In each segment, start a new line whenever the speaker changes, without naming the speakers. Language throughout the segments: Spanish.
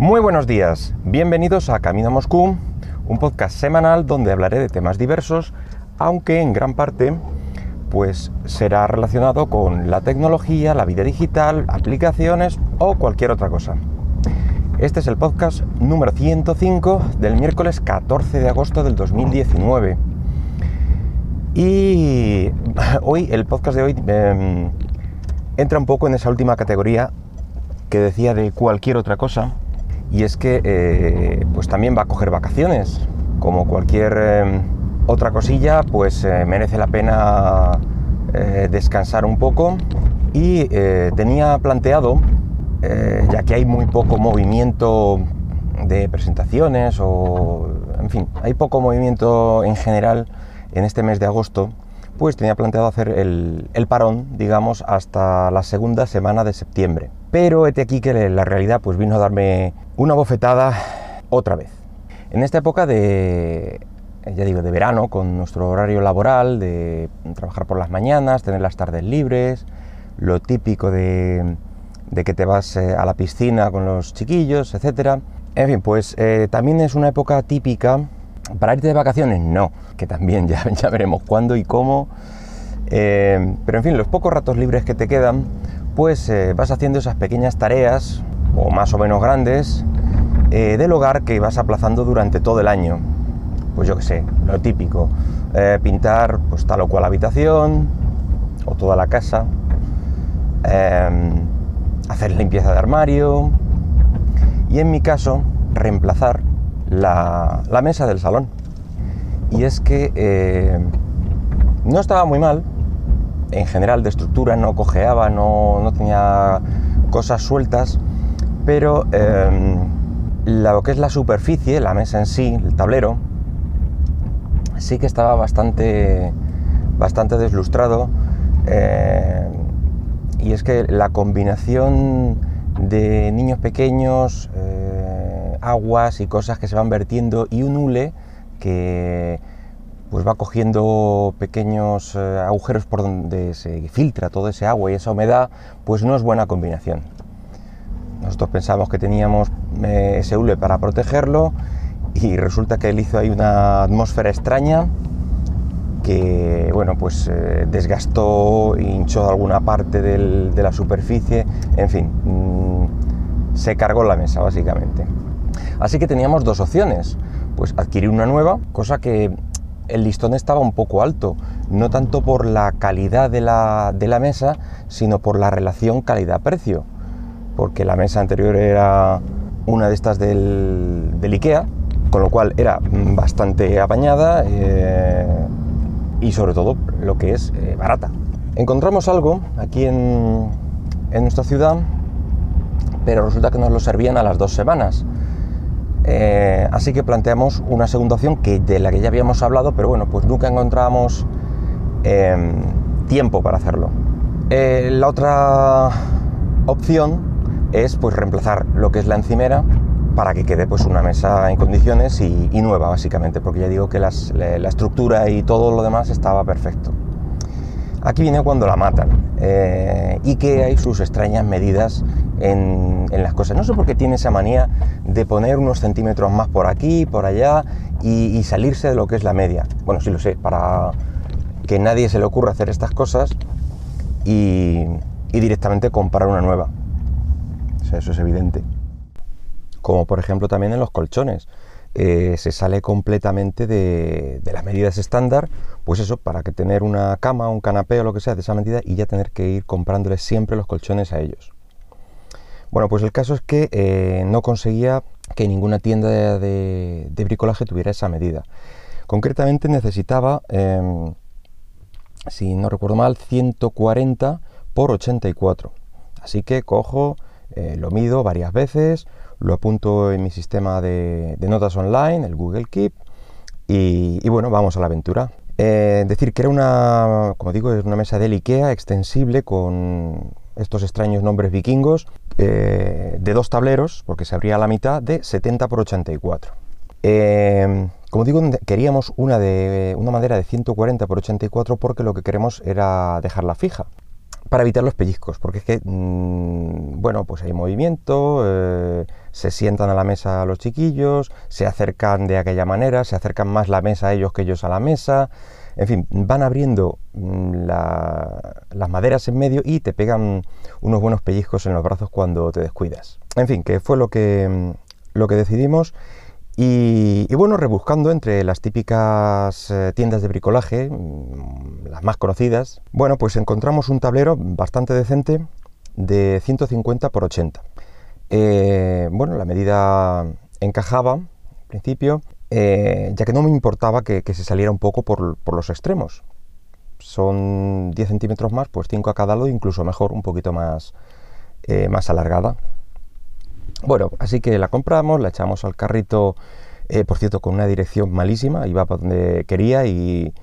Muy buenos días, bienvenidos a Camino a Moscú, un podcast semanal donde hablaré de temas diversos, aunque en gran parte pues será relacionado con la tecnología, la vida digital, aplicaciones o cualquier otra cosa. Este es el podcast número 105 del miércoles 14 de agosto del 2019. Y hoy, el podcast de hoy, em, entra un poco en esa última categoría que decía de cualquier otra cosa, y es que eh, pues también va a coger vacaciones, como cualquier em, otra cosilla, pues eh, merece la pena eh, descansar un poco. Y tenía planteado, ya que hay muy poco movimiento de presentaciones o, en fin, hay poco movimiento en general en este mes de agosto, pues tenía planteado hacer el, parón, digamos, hasta la segunda semana de septiembre. Pero este aquí que la realidad pues vino a darme una bofetada otra vez. En esta época de, ya digo, de verano, con nuestro horario laboral, de trabajar por las mañanas, tener las tardes libres, lo típico de, que te vas eh, a la piscina con los chiquillos, etc. En fin, pues eh, también es una época típica para irte de vacaciones, no, que también ya, veremos cuándo y cómo. Eh, pero en fin, los pocos ratos libres que te quedan, pues eh, vas haciendo esas pequeñas tareas, o más o menos grandes, eh, del hogar que vas aplazando durante todo el año. Pues yo qué sé, lo típico, pintar pues tal o cual habitación, o toda la casa, hacer limpieza de armario, y en mi caso, reemplazar la, mesa del salón. Y es que eh, no estaba muy mal, en general de estructura, no cojeaba, no, tenía cosas sueltas, pero em, lo que es la superficie, la mesa en sí, el tablero, sí que estaba bastante, bastante deslustrado. Eh, y es que la combinación de niños pequeños, eh, aguas y cosas que se van vertiendo y un hule que pues va cogiendo pequeños eh, agujeros por donde se filtra todo ese agua y esa humedad, pues no es buena combinación. Nosotros pensamos que teníamos eh, ese hule para protegerlo y resulta que él hizo ahí una atmósfera extraña que bueno pues eh, desgastó hinchó alguna parte de la superficie en fin mm, se cargó la mesa básicamente Así que teníamos dos opciones, pues adquirir una nueva, cosa que el listón estaba un poco alto, no tanto por la calidad de la, mesa, sino por la relación calidad-precio, porque la mesa anterior era una de estas del, IKEA, con lo cual era bastante apañada eh, y sobre todo lo que es eh, barata. Encontramos algo aquí en, en nuestra ciudad, pero resulta que nos lo servían a las dos semanas. Eh, así que planteamos una segunda opción que, de la que ya habíamos hablado, pero bueno, pues nunca encontrábamos em, tiempo para hacerlo. Eh, la otra opción es pues reemplazar lo que es la encimera para que quede pues una mesa en condiciones y, nueva básicamente, porque ya digo que la estructura y todo lo demás estaba perfecto. Aquí viene cuando la matan eh, y que hay sus extrañas medidas en, las cosas. No sé por qué tiene esa manía de poner unos centímetros más por aquí, por allá y, salirse de lo que es la media. Bueno, sí lo sé, para que nadie se le ocurra hacer estas cosas y, directamente comprar una nueva. O sea, eso es evidente. Como por ejemplo también en los colchones. Eh, se sale completamente de, las medidas estándar, pues eso, para que tener una cama, un canapé o lo que sea de esa medida y ya tener que ir comprándoles siempre los colchones a ellos. Bueno, pues el caso es que eh, no conseguía que ninguna tienda de, bricolaje tuviera esa medida. Concretamente necesitaba, em, si no recuerdo mal, 140 por 84. Así que cojo, eh, lo mido varias veces, lo apunto en mi sistema de, notas online, el Google Keep, y, bueno, vamos a la aventura. Eh, decir que era una, como digo, es una mesa de IKEA extensible con estos extraños nombres vikingos eh, de dos tableros, porque se abría la mitad, de 70 por 84. Eh, como digo, queríamos una, de, una madera de 140 por 84 porque lo que queremos era dejarla fija. para evitar los pellizcos, porque es que, mm, bueno, pues hay movimiento, eh, se sientan a la mesa los chiquillos, se acercan de aquella manera, se acercan más la mesa a ellos que ellos a la mesa, en fin, van abriendo mm, las maderas en medio y te pegan unos buenos pellizcos en los brazos cuando te descuidas. En fin, que fue lo que, mm, lo que decidimos y, bueno, rebuscando entre las típicas eh, tiendas de bricolaje, mm, las más conocidas, bueno, pues encontramos un tablero bastante decente de 150 por 80. Eh, bueno, la medida encajaba al principio, eh, ya que no me importaba que, se saliera un poco por, los extremos. Son 10 centímetros más, pues 5 a cada lado, incluso mejor, un poquito más, más alargada. Bueno, así que la compramos, la echamos al carrito, eh, por cierto, con una dirección malísima, iba para donde quería y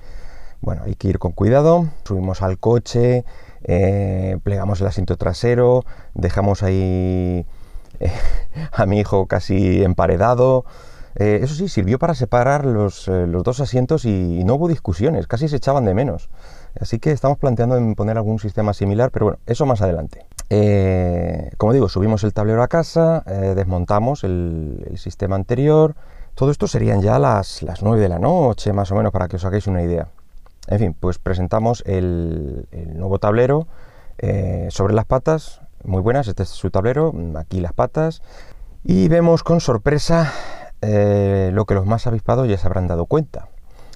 bueno, hay que ir con cuidado. Subimos al coche, eh, plegamos el asiento trasero, dejamos ahí eh, a mi hijo casi emparedado. Eso sí, sirvió para separar los, dos asientos y, no hubo discusiones, casi se echaban de menos. Así que estamos planteando en poner algún sistema similar, pero bueno, eso más adelante. Eh, como digo, subimos el tablero a casa, eh, desmontamos el, sistema anterior. Todo esto serían ya las, las 9 de la noche, más o menos, para que os hagáis una idea. En fin, pues presentamos el, nuevo tablero eh, sobre las patas, muy buenas, este es su tablero, aquí las patas, y vemos con sorpresa lo que los más avispados ya se habrán dado cuenta.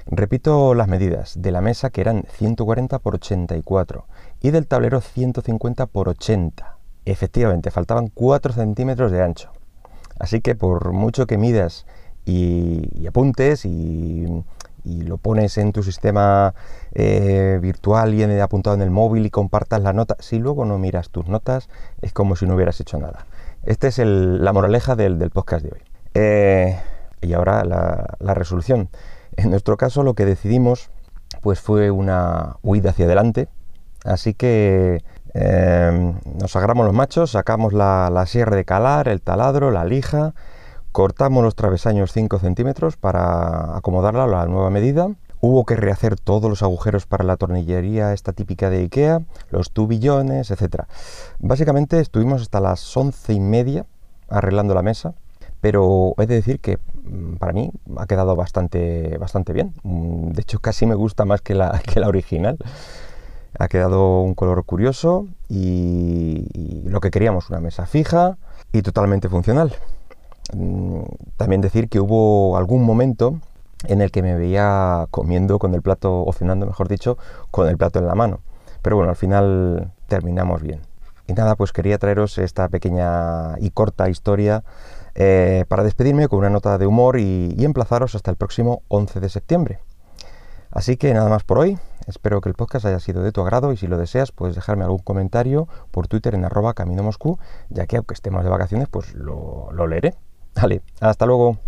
Repito las medidas de la mesa que eran 140 por 84 y del tablero 150 por 80. Efectivamente, faltaban 4 centímetros de ancho. Así que por mucho que midas y, apuntes y, lo pones en tu sistema eh, virtual y en, apuntado en el móvil y compartas la nota, si luego no miras tus notas, es como si no hubieras hecho nada. Esta es la moraleja del, podcast de hoy. Eh, y ahora la resolución. En nuestro caso lo que decidimos pues fue una huida hacia adelante, así que em, nos agarramos los machos, sacamos la, sierra de calar, el taladro, la lija, cortamos los travesaños 5 centímetros para acomodarla a la nueva medida. Hubo que rehacer todos los agujeros para la tornillería esta típica de Ikea, los tubillones, etc. Básicamente estuvimos hasta las once y media arreglando la mesa pero he de decir que mm, para mí ha quedado bastante, bastante bien. Mm, de hecho, casi me gusta más que la, que la original. Ha quedado un color curioso y, lo que queríamos, una mesa fija y totalmente funcional. Mm, también decir que hubo algún momento en el que me veía comiendo con el plato, o cenando, mejor dicho, con el plato en la mano. Pero bueno, al final terminamos bien. Y nada, pues quería traeros esta pequeña y corta historia eh, para despedirme con una nota de humor y, emplazaros hasta el próximo 11 de septiembre. Así que nada más por hoy. Espero que el podcast haya sido de tu agrado y si lo deseas puedes dejarme algún comentario por Twitter en arroba camino moscú, ya que aunque estemos de vacaciones pues lo, lo leeré. Vale, hasta luego.